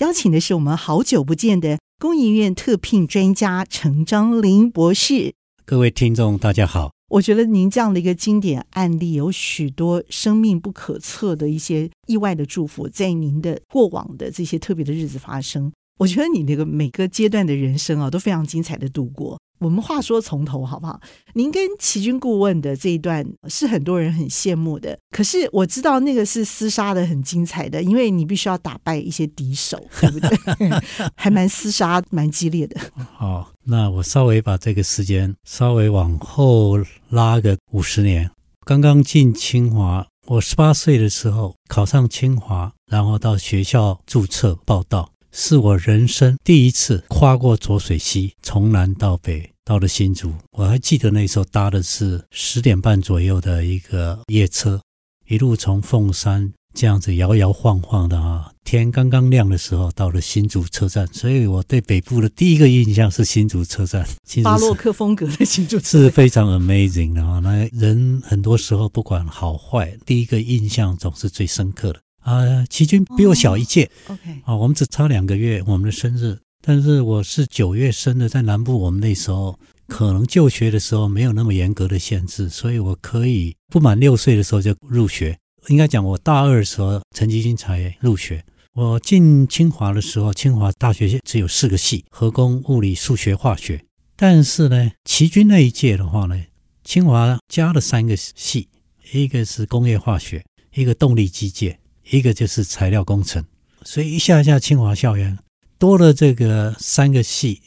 邀请的是我们好久不见的工研院特聘专家陈章林博士。各位听众，大家好。我觉得您这样的一个经典案例，有许多生命不可测的一些意外的祝福，在您的过往的这些特别的日子发生。我觉得你那个每个阶段的人生啊，都非常精彩的度过。我们话说从头好不好？您跟齐军顾问的这一段是很多人很羡慕的。可是我知道那个是厮杀的很精彩的，因为你必须要打败一些敌手，对不对？还蛮厮杀，蛮激烈的。好，那我稍微把这个时间稍微往后拉个五十年。刚刚进清华，我十八岁的时候考上清华，然后到学校注册报道。是我人生第一次跨过浊水溪，从南到北到了新竹。我还记得那时候搭的是十点半左右的一个夜车，一路从凤山这样子摇摇晃晃的啊，天刚刚亮的时候到了新竹车站。所以我对北部的第一个印象是新竹车站，巴洛克风格的新竹车站是非常 amazing 的啊。那人很多时候不管好坏，第一个印象总是最深刻的。啊，齐军比我小一届，OK，啊，我们只差两个月，我们的生日。但是我是九月生的，在南部，我们那时候可能就学的时候没有那么严格的限制，所以我可以不满六岁的时候就入学。应该讲，我大二的时候，陈其君才入学。我进清华的时候，清华大学只有四个系：核工、物理、数学、化学。但是呢，琦君那一届的话呢，清华加了三个系，一个是工业化学，一个动力机械。一个就是材料工程，所以一下一下清华校园多了这个三个系，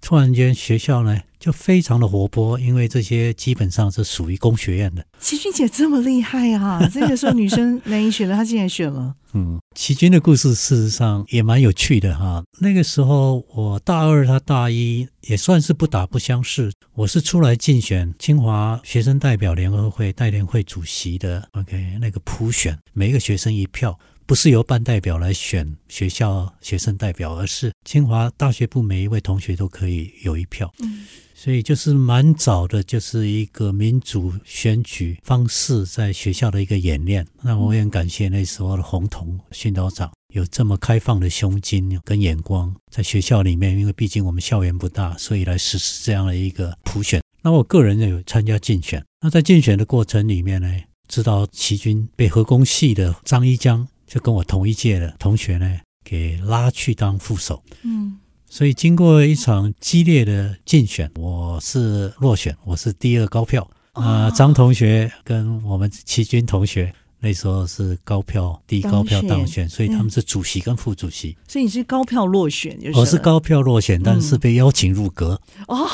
突然间学校呢就非常的活泼，因为这些基本上是属于工学院的。琦君姐这么厉害啊！这个时候女生难以选了，她竟然选了。嗯，琦君的故事事实上也蛮有趣的哈。那个时候我大二，她大一，也算是不打不相识。我是出来竞选清华学生代表联合会代联会主席的，OK，那个普选，每一个学生一票，不是由班代表来选学校学生代表，而是清华大学部每一位同学都可以有一票。嗯，所以就是蛮早的，就是一个民主选举方式在学校的一个演练。那我也很感谢那时候的洪桐训导长。有这么开放的胸襟跟眼光，在学校里面，因为毕竟我们校园不大，所以来实施这样的一个普选。那我个人也有参加竞选。那在竞选的过程里面呢，知道齐军被核工系的张一江，就跟我同一届的同学呢，给拉去当副手。嗯，所以经过一场激烈的竞选，我是落选，我是第二高票。啊、呃，张同学跟我们齐军同学。那时候是高票，第一高票当选，所以他们是主席跟副主席。所以你是高票落选，就是。我是高票落选，但是被邀请入阁。哦，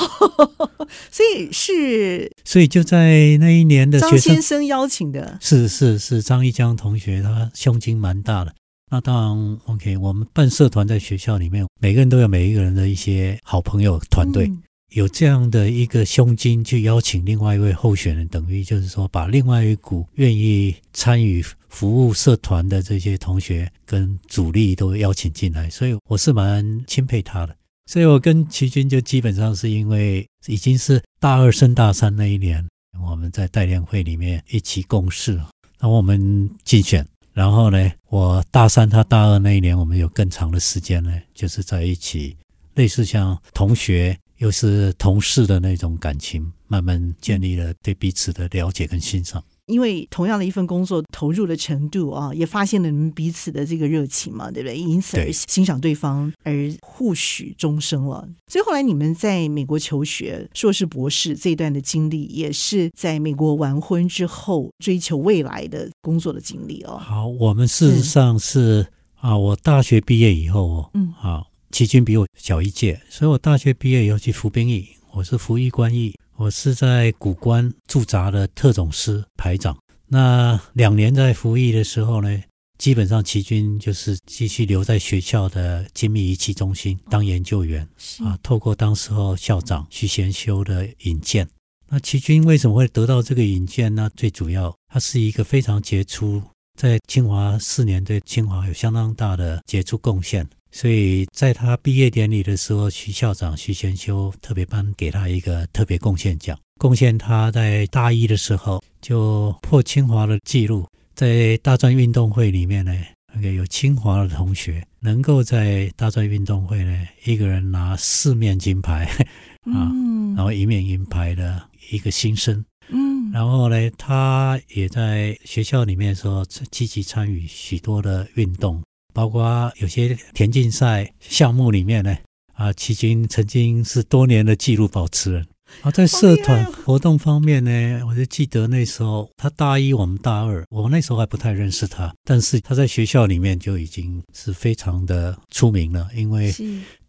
所以是，所以就在那一年的张先生邀请的，是是是张一江同学，他胸襟蛮大的。那当然，OK，我们办社团在学校里面，每个人都有每一个人的一些好朋友团队。嗯有这样的一个胸襟去邀请另外一位候选人，等于就是说把另外一股愿意参与服务社团的这些同学跟主力都邀请进来，所以我是蛮钦佩他的。所以我跟琦君就基本上是因为已经是大二升大三那一年，我们在代联会里面一起共事，然后我们竞选，然后呢，我大三他大二那一年，我们有更长的时间呢，就是在一起，类似像同学。又是同事的那种感情，慢慢建立了对彼此的了解跟欣赏。因为同样的一份工作投入的程度啊，也发现了你们彼此的这个热情嘛，对不对？因此而欣赏对方，而互许终生了。所以后来你们在美国求学，硕士、博士这一段的经历，也是在美国完婚之后追求未来的工作的经历哦。好，我们事实上是啊，我大学毕业以后，嗯，好。琦君比我小一届，所以我大学毕业以后去服兵役。我是服役官役，我是在古关驻扎的特种师排长。那两年在服役的时候呢，基本上齐军就是继续留在学校的精密仪器中心当研究员啊。透过当时候校长徐贤修的引荐，那齐军为什么会得到这个引荐呢？最主要，他是一个非常杰出，在清华四年对清华有相当大的杰出贡献。所以在他毕业典礼的时候，徐校长徐贤修特别颁给他一个特别贡献奖，贡献他在大一的时候就破清华的记录，在大专运动会里面呢，那个有清华的同学能够在大专运动会呢，一个人拿四面金牌 啊，然后一面银牌的一个新生，嗯，然后呢，他也在学校里面说积极参与许多的运动。包括有些田径赛项目里面呢，啊，齐军曾经是多年的纪录保持人。啊，在社团活动方面呢，我就记得那时候他大一，我们大二，我那时候还不太认识他，但是他在学校里面就已经是非常的出名了，因为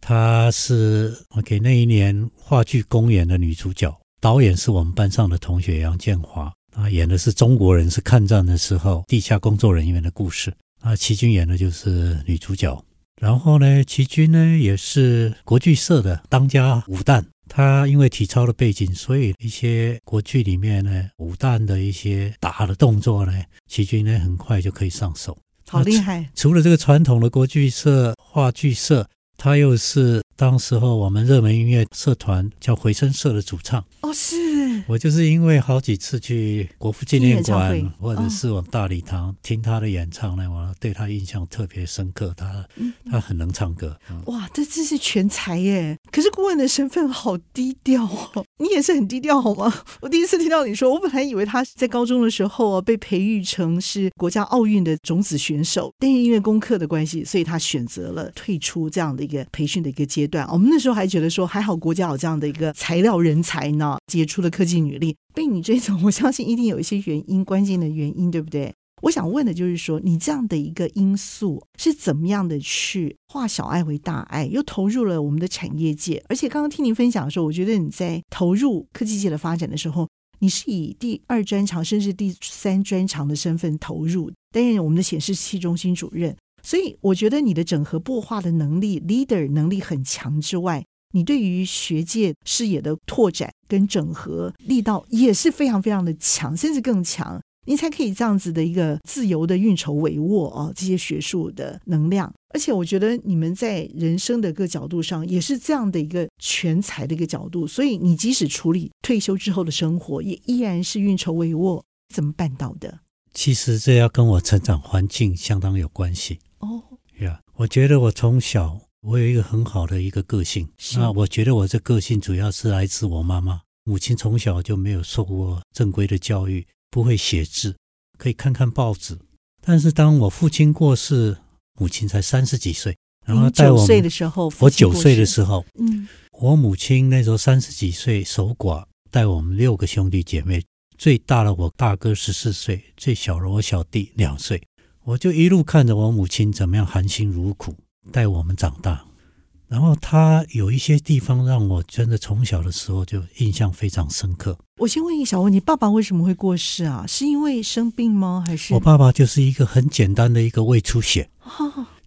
他是我给那一年话剧公演的女主角，导演是我们班上的同学杨建华，啊，演的是中国人是抗战的时候地下工作人员的故事。啊，齐军演的就是女主角。然后呢，齐军呢也是国剧社的当家武旦。他因为体操的背景，所以一些国剧里面呢武旦的一些打的动作呢，齐军呢很快就可以上手。好厉害！除了这个传统的国剧社、话剧社，他又是当时候我们热门音乐社团叫回声社的主唱。哦，是。我就是因为好几次去国父纪念馆或者是我们大礼堂听他的演唱呢，我对他印象特别深刻。他他很能唱歌。哇，这真是全才耶！可是顾问的身份好低调哦，你也是很低调好吗？我第一次听到你说，我本来以为他在高中的时候啊被培育成是国家奥运的种子选手，但是因为功课的关系，所以他选择了退出这样的一个培训的一个阶段。我们那时候还觉得说，还好国家有这样的一个材料人才呢，杰出的科技女力被你追走，我相信一定有一些原因，关键的原因，对不对？我想问的就是说，你这样的一个因素是怎么样的去化小爱为大爱，又投入了我们的产业界？而且刚刚听您分享的时候，我觉得你在投入科技界的发展的时候，你是以第二专长甚至第三专长的身份投入，担任我们的显示器中心主任。所以我觉得你的整合擘画的能力，leader 能力很强之外。你对于学界视野的拓展跟整合力道也是非常非常的强，甚至更强，你才可以这样子的一个自由的运筹帷幄哦，这些学术的能量。而且我觉得你们在人生的各角度上也是这样的一个全才的一个角度，所以你即使处理退休之后的生活，也依然是运筹帷幄，怎么办到的？其实这要跟我成长环境相当有关系哦。呀，yeah, 我觉得我从小。我有一个很好的一个个性，那我觉得我这个性主要是来自我妈妈。母亲从小就没有受过正规的教育，不会写字，可以看看报纸。但是当我父亲过世，母亲才三十几岁，然后带我九岁的时候，我九岁的时候，嗯，我母亲那时候三十几岁守寡，带我们六个兄弟姐妹，最大的我大哥十四岁，最小的我小弟两岁，我就一路看着我母亲怎么样含辛茹苦。带我们长大，然后他有一些地方让我真的从小的时候就印象非常深刻。我先问一个小问题：爸爸为什么会过世啊？是因为生病吗？还是？我爸爸就是一个很简单的一个胃出血，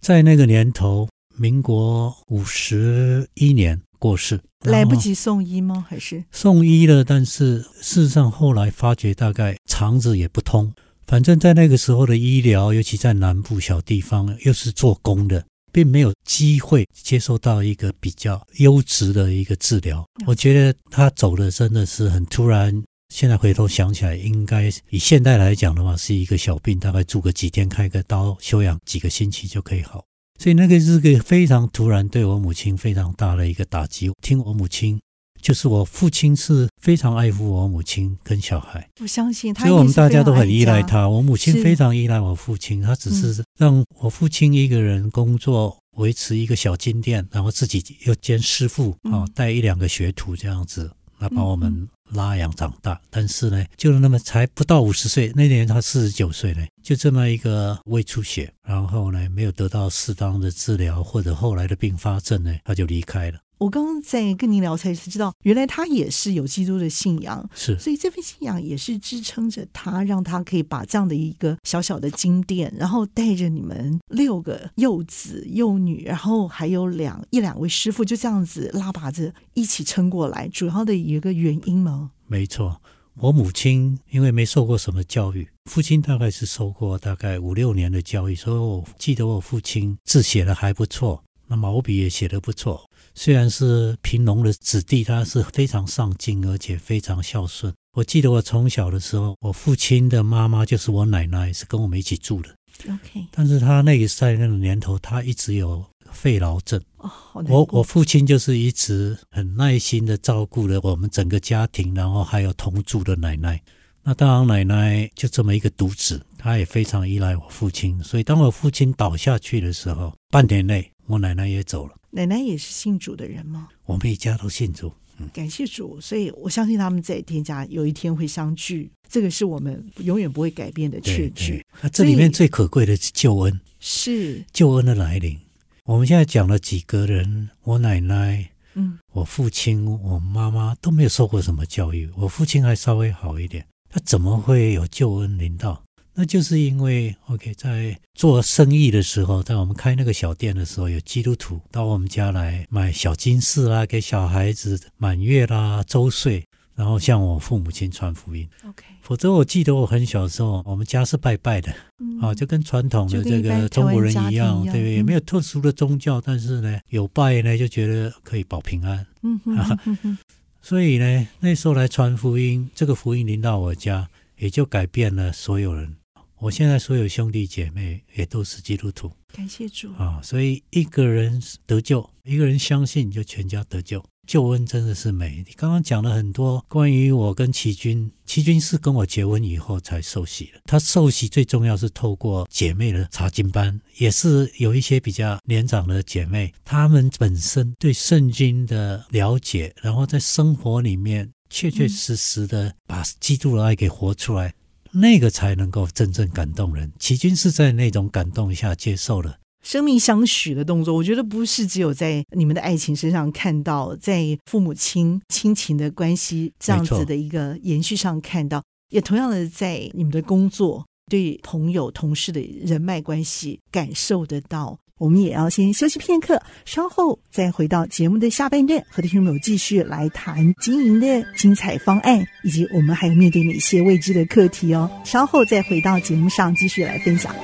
在那个年头，民国五十一年过世，来不及送医吗？还是送医了？但是事实上后来发觉大概肠子也不通。反正在那个时候的医疗，尤其在南部小地方，又是做工的。并没有机会接受到一个比较优质的一个治疗。我觉得他走的真的是很突然。现在回头想起来，应该以现代来讲的话，是一个小病，大概住个几天，开个刀，休养几个星期就可以好。所以那个是个非常突然，对我母亲非常大的一个打击。听我母亲，就是我父亲是非常爱护我母亲跟小孩。我相信他，所以我们大家都很依赖他。我母亲非常依赖我父亲，他只是让我父亲一个人工作，维持一个小金店，然后自己又兼师傅啊，带一两个学徒这样子，那把我们拉养长大。但是呢，就那么才不到五十岁，那年他四十九岁呢，就这么一个胃出血，然后呢没有得到适当的治疗，或者后来的并发症呢，他就离开了。我刚刚在跟您聊才知道，原来他也是有基督的信仰，是，所以这份信仰也是支撑着他，让他可以把这样的一个小小的金殿，然后带着你们六个幼子幼女，然后还有两一两位师傅，就这样子拉拔着一起撑过来。主要的一个原因吗？没错，我母亲因为没受过什么教育，父亲大概是受过大概五六年的教育，所以我记得我父亲字写的还不错，那毛笔也写的不错。虽然是贫农的子弟，他是非常上进，而且非常孝顺。我记得我从小的时候，我父亲的妈妈就是我奶奶，是跟我们一起住的。OK，但是他那个在那个年头，他一直有肺痨症。哦，我我父亲就是一直很耐心的照顾了我们整个家庭，然后还有同住的奶奶。那当然，奶奶就这么一个独子，她也非常依赖我父亲。所以当我父亲倒下去的时候，半年内我奶奶也走了。奶奶也是信主的人吗？我们一家都信主，嗯，感谢主，所以我相信他们在天家有一天会相聚，这个是我们永远不会改变的确据。那这里面最可贵的是救恩，是救恩的来临。我们现在讲了几个人，我奶奶，嗯，我父亲，我妈妈都没有受过什么教育，我父亲还稍微好一点，他怎么会有救恩临到？那就是因为，OK，在做生意的时候，在我们开那个小店的时候，有基督徒到我们家来买小金饰啦，给小孩子满月啦、周岁，然后向我父母亲传福音。OK，否则我记得我很小的时候，我们家是拜拜的，嗯、啊，就跟传统的这个中国人一样，一样对，也没有特殊的宗教，嗯、但是呢，有拜呢，就觉得可以保平安。嗯哼哼哼哼，所以呢，那时候来传福音，这个福音临到我家，也就改变了所有人。我现在所有兄弟姐妹也都是基督徒，感谢主啊！所以一个人得救，一个人相信，就全家得救。救恩真的是美。你刚刚讲了很多关于我跟琦君，琦君是跟我结婚以后才受洗的。他受洗最重要是透过姐妹的查经班，也是有一些比较年长的姐妹，她们本身对圣经的了解，然后在生活里面确确实实的把基督的爱给活出来。那个才能够真正感动人。齐军是在那种感动下接受了生命相许的动作。我觉得不是只有在你们的爱情身上看到，在父母亲亲情的关系这样子的一个延续上看到，也同样的在你们的工作、对朋友、同事的人脉关系感受得到。我们也要先休息片刻，稍后再回到节目的下半段，和听众朋友继续来谈经营的精彩方案，以及我们还有面对哪些未知的课题哦。稍后再回到节目上继续来分享。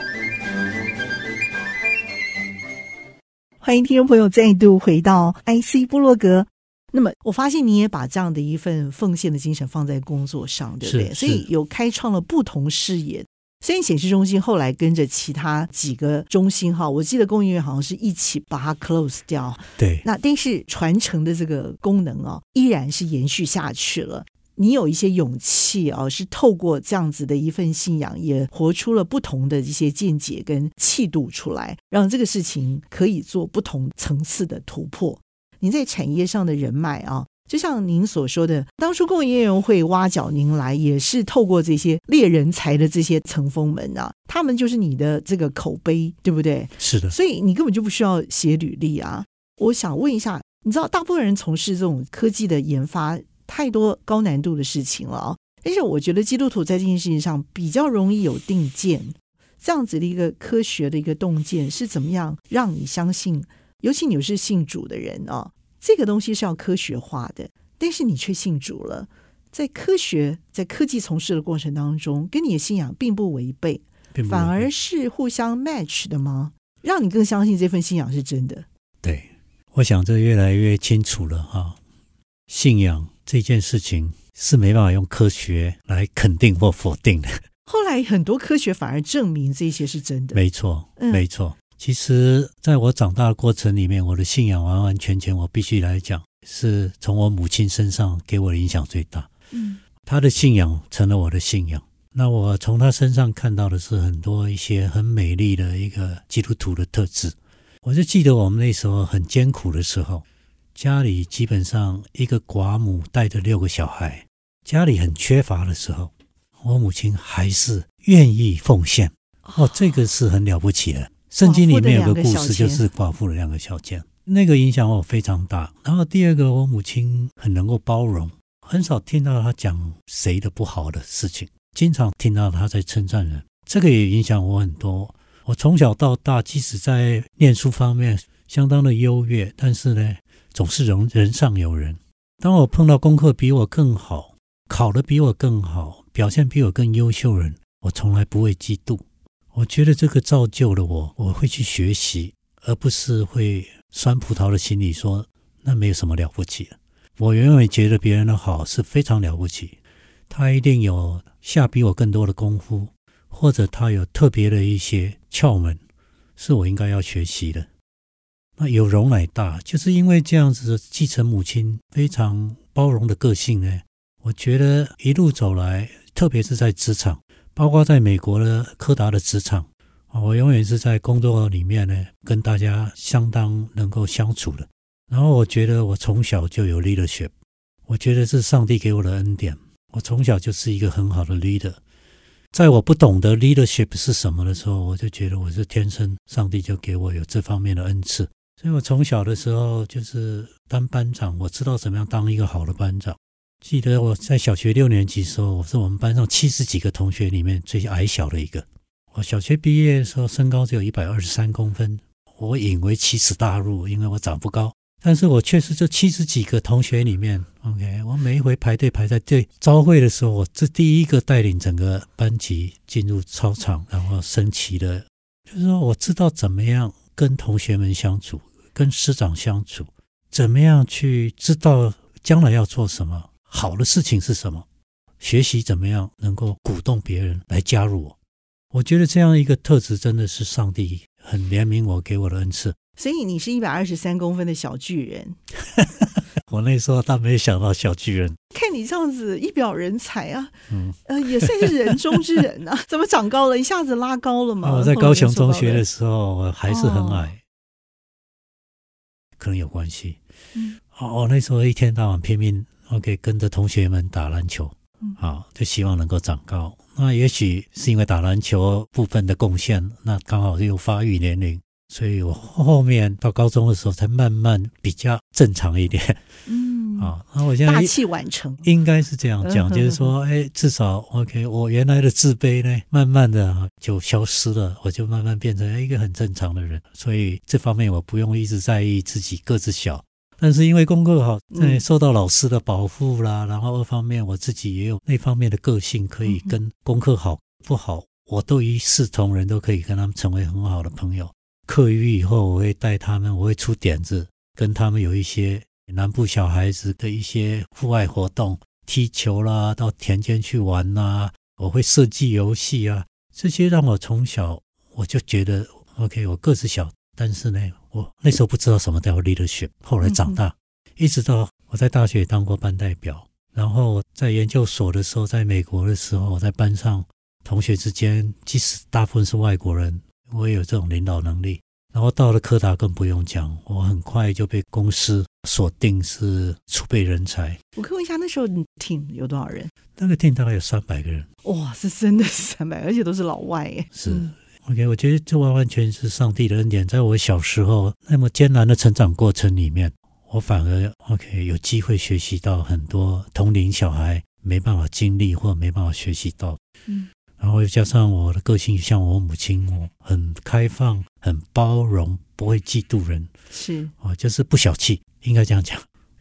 欢迎听众朋友再度回到 IC 部落格。那么，我发现你也把这样的一份奉献的精神放在工作上，对不对？所以有开创了不同视野。生命显示中心后来跟着其他几个中心哈，我记得供应链好像是一起把它 close 掉。对，那但是传承的这个功能啊，依然是延续下去了。你有一些勇气啊，是透过这样子的一份信仰，也活出了不同的一些见解跟气度出来，让这个事情可以做不同层次的突破。你在产业上的人脉啊。就像您所说的，当初共业园会挖角您来，也是透过这些猎人才的这些层峰们啊，他们就是你的这个口碑，对不对？是的，所以你根本就不需要写履历啊。我想问一下，你知道大部分人从事这种科技的研发，太多高难度的事情了啊。而且我觉得基督徒在这件事情上比较容易有定见，这样子的一个科学的一个洞见是怎么样让你相信？尤其你是信主的人啊。这个东西是要科学化的，但是你却信主了。在科学、在科技从事的过程当中，跟你的信仰并不违背，反而是互相 match 的吗？让你更相信这份信仰是真的。对，我想这越来越清楚了哈。信仰这件事情是没办法用科学来肯定或否定的。后来很多科学反而证明这些是真的。没错，嗯，没错。其实，在我长大的过程里面，我的信仰完完全全，我必须来讲，是从我母亲身上给我的影响最大。嗯，她的信仰成了我的信仰。那我从她身上看到的是很多一些很美丽的一个基督徒的特质。我就记得我们那时候很艰苦的时候，家里基本上一个寡母带着六个小孩，家里很缺乏的时候，我母亲还是愿意奉献。哦，这个是很了不起的。圣经里面有个故事，就是寡妇的两个小钱。那个影响我非常大。然后第二个，我母亲很能够包容，很少听到她讲谁的不好的事情，经常听到她在称赞人，这个也影响我很多。我从小到大，即使在念书方面相当的优越，但是呢，总是人人上有人。当我碰到功课比我更好、考得比我更好、表现比我更优秀的人，我从来不会嫉妒。我觉得这个造就了我，我会去学习，而不是会酸葡萄的心理说那没有什么了不起。我永远觉得别人的好是非常了不起，他一定有下比我更多的功夫。或者他有特别的一些窍门，是我应该要学习的。那有容乃大，就是因为这样子继承母亲非常包容的个性呢。我觉得一路走来，特别是在职场，包括在美国的柯达的职场，我永远是在工作里面呢，跟大家相当能够相处的。然后我觉得我从小就有 leadership，我觉得是上帝给我的恩典。我从小就是一个很好的 leader。在我不懂得 leadership 是什么的时候，我就觉得我是天生，上帝就给我有这方面的恩赐。所以我从小的时候就是当班长，我知道怎么样当一个好的班长。记得我在小学六年级的时候，我是我们班上七十几个同学里面最矮小的一个。我小学毕业的时候，身高只有一百二十三公分，我引为奇耻大辱，因为我长不高。但是我确实这七十几个同学里面，OK，我每一回排队排在队招会的时候，我是第一个带领整个班级进入操场，然后升旗的。就是说，我知道怎么样跟同学们相处，跟师长相处，怎么样去知道将来要做什么，好的事情是什么，学习怎么样能够鼓动别人来加入我。我觉得这样一个特质真的是上帝很怜悯我给我的恩赐。所以你是一百二十三公分的小巨人，我那时候倒没有想到小巨人。看你这样子一表人才啊，嗯，呃，也算是人中之人啊。怎么长高了，一下子拉高了嘛？我在高雄中学的时候，我还是很矮，哦、可能有关系。嗯，哦，那时候一天到晚拼命，OK，跟着同学们打篮球，嗯，好，就希望能够长高。那也许是因为打篮球部分的贡献，那刚好又发育年龄。所以我后面到高中的时候才慢慢比较正常一点，嗯，啊，那我现在大器晚成，应该是这样讲，就是说，哎，至少 OK，我原来的自卑呢，慢慢的就消失了，我就慢慢变成一个很正常的人。所以这方面我不用一直在意自己个子小，但是因为功课好，受到老师的保护啦，然后二方面我自己也有那方面的个性，可以跟功课好不好，我都一视同仁，都可以跟他们成为很好的朋友。课余以后，我会带他们，我会出点子，跟他们有一些南部小孩子的一些户外活动，踢球啦，到田间去玩呐。我会设计游戏啊，这些让我从小我就觉得，OK，我个子小，但是呢，我那时候不知道什么叫 leadership。后来长大，一直到我在大学当过班代表，然后在研究所的时候，在美国的时候，我在班上同学之间，即使大部分是外国人。我也有这种领导能力，然后到了科达更不用讲，我很快就被公司锁定是储备人才。我可以问一下，那时候你 team 有多少人？那个 team 大概有三百个人。哇，是真的三百，而且都是老外耶。是、嗯、OK，我觉得这完完全是上帝的恩典。在我小时候那么艰难的成长过程里面，我反而 OK 有机会学习到很多同龄小孩没办法经历或没办法学习到。嗯。然后又加上我的个性，像我母亲，我很开放、很包容，不会嫉妒人，是啊，就是不小气，应该这样讲，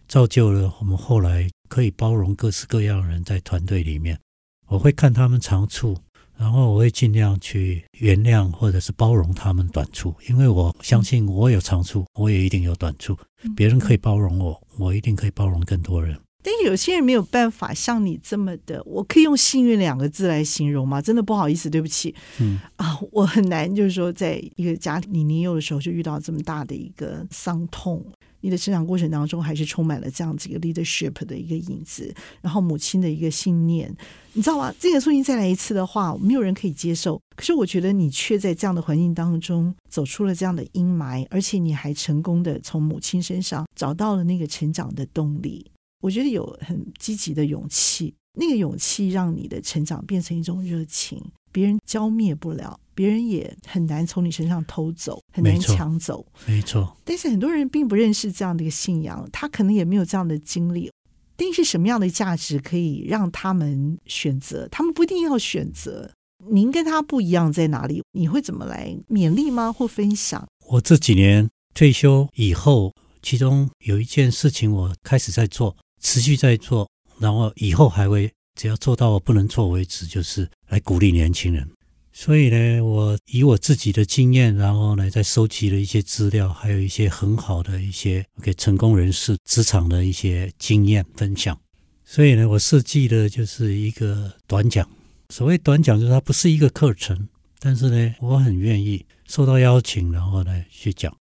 造就了我们后来可以包容各式各样的人在团队里面。我会看他们长处，然后我会尽量去原谅或者是包容他们短处，因为我相信我有长处，我也一定有短处。别人可以包容我，我一定可以包容更多人。但有些人没有办法像你这么的，我可以用幸运两个字来形容吗？真的不好意思，对不起。嗯啊，我很难，就是说，在一个家庭你年幼的时候就遇到这么大的一个伤痛，你的成长过程当中还是充满了这样子一个 leadership 的一个影子，然后母亲的一个信念，你知道吗？这个事情再来一次的话，没有人可以接受。可是我觉得你却在这样的环境当中走出了这样的阴霾，而且你还成功的从母亲身上找到了那个成长的动力。我觉得有很积极的勇气，那个勇气让你的成长变成一种热情，别人浇灭不了别人也很难从你身上偷走，很难抢走。没错。但是很多人并不认识这样的一个信仰，他可能也没有这样的经历。定是什么样的价值可以让他们选择？他们不一定要选择。您跟他不一样在哪里？你会怎么来勉励吗？或分享？我这几年退休以后，其中有一件事情我开始在做，持续在做，然后以后还会，只要做到我不能做为止，就是来鼓励年轻人。所以呢，我以我自己的经验，然后呢，再收集了一些资料，还有一些很好的一些给成功人士职场的一些经验分享。所以呢，我设计的就是一个短讲。所谓短讲，就是它不是一个课程，但是呢，我很愿意受到邀请，然后呢去讲。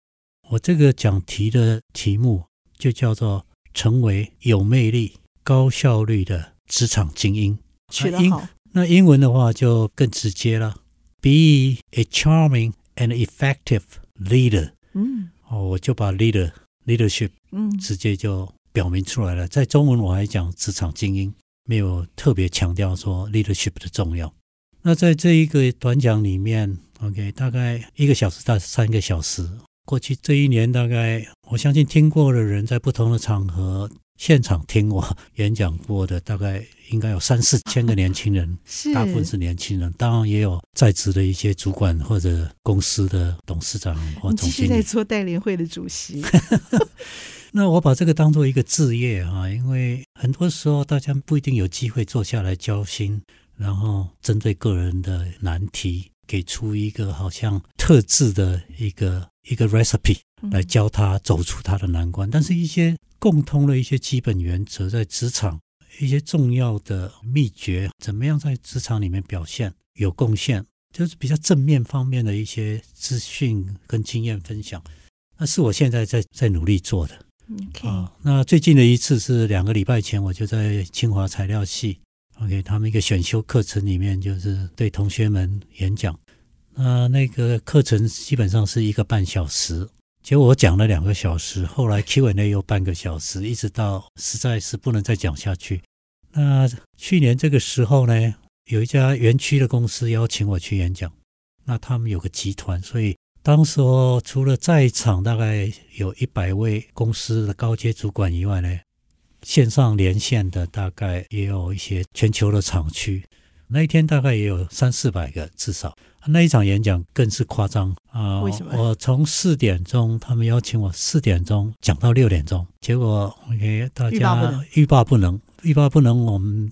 我这个讲题的题目就叫做“成为有魅力、高效率的职场精英”。取得好。那英文的话就更直接了。Be a charming and effective leader。嗯，哦，我就把 leader leadership 嗯直接就表明出来了。在中文我还讲职场精英，没有特别强调说 leadership 的重要。那在这一个短讲里面，OK，大概一个小时到三个小时。过去这一年，大概我相信听过的人，在不同的场合。现场听我演讲过的，大概应该有三四千个年轻人，是大部分是年轻人，当然也有在职的一些主管或者公司的董事长或总经理。你在做代联会的主席。那我把这个当做一个置业啊，因为很多时候大家不一定有机会坐下来交心，然后针对个人的难题，给出一个好像特制的一个一个 recipe 来教他走出他的难关，但是一些。共通的一些基本原则，在职场一些重要的秘诀，怎么样在职场里面表现有贡献，就是比较正面方面的一些资讯跟经验分享，那是我现在在在努力做的。OK，啊，那最近的一次是两个礼拜前，我就在清华材料系，OK，他们一个选修课程里面，就是对同学们演讲。那那个课程基本上是一个半小时。结果我讲了两个小时，后来 Q&A 又半个小时，一直到实在是不能再讲下去。那去年这个时候呢，有一家园区的公司邀请我去演讲。那他们有个集团，所以当时候除了在场大概有一百位公司的高阶主管以外呢，线上连线的大概也有一些全球的厂区。那一天大概也有三四百个至少。那一场演讲更是夸张啊！为什么？我从四点钟，他们邀请我四点钟讲到六点钟，结果 OK，大家欲罢不能，欲罢不能。我们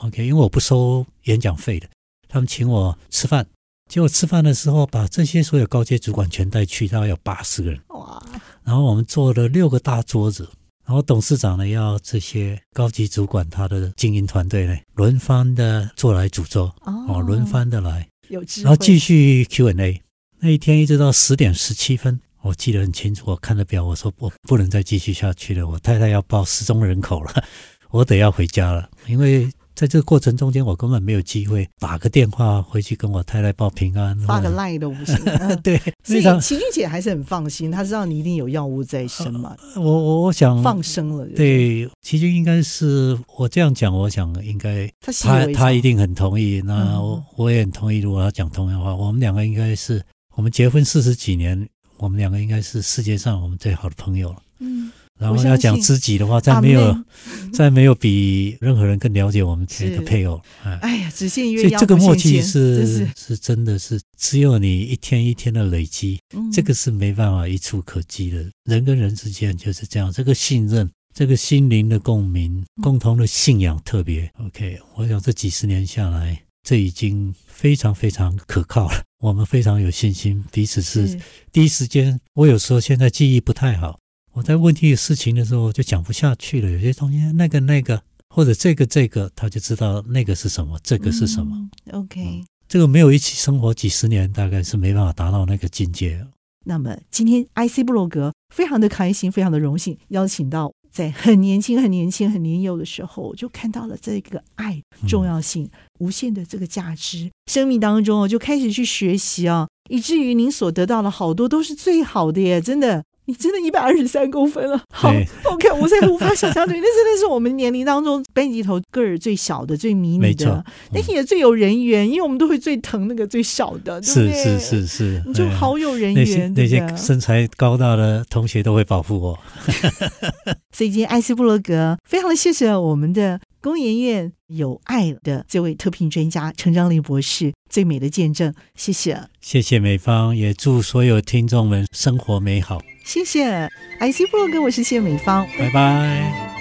OK，因为我不收演讲费的，他们请我吃饭。结果吃饭的时候，把这些所有高阶主管全带去，大概有八十个人。哇！然后我们坐了六个大桌子，然后董事长呢要这些高级主管他的经营团队呢轮番的做来诅咒哦，轮番的来。然后继续 Q&A，那一天一直到十点十七分，我记得很清楚。我看了表，我说我不能再继续下去了。我太太要报失踪人口了，我得要回家了，因为。在这个过程中间，我根本没有机会打个电话回去跟我太太报平安，发个赖都不行。对，所以琦君姐还是很放心，她知道你一定有药物在身嘛。我我我想放生了。对，琦君应该是我这样讲，我想应该他他，他一定很同意。那我我也很同意，如果他讲同样的话，我们两个应该是我们结婚四十几年，我们两个应该是世界上我们最好的朋友了。嗯。然后要讲知己的话，再没有，再没有比任何人更了解我们自己的配偶。哎呀，只所以这个默契是是，是真的是只有你一天一天的累积，嗯、这个是没办法一触可及的。人跟人之间就是这样，这个信任，这个心灵的共鸣，共同的信仰特别。OK，我想这几十年下来，这已经非常非常可靠了。我们非常有信心，彼此是第一时间。我有时候现在记忆不太好。我在问这些事情的时候就讲不下去了，有些东西那个那个或者这个这个，他就知道那个是什么，这个是什么。嗯、OK，、嗯、这个没有一起生活几十年，大概是没办法达到那个境界。那么今天 IC 布洛格非常的开心，非常的荣幸，邀请到在很年轻、很年轻、很年幼的时候就看到了这个爱重要性、嗯、无限的这个价值，生命当中我就开始去学习啊，以至于您所得到的好多都是最好的耶，真的。你真的一百二十三公分了。好，OK，我现在无法想象，对，那真的是我们年龄当中班级头个儿最小的、最迷你的，但是也最有人缘，因为我们都会最疼那个最小的，对不对？是是是是，你就好有人缘。那些身材高大的同学都会保护我。所以今天艾斯布罗格非常的谢谢我们的。工研院有爱的这位特聘专家陈章林博士，最美的见证，谢谢，谢谢美方，也祝所有听众们生活美好，谢谢，IC 部落格，我是谢美芳，拜拜。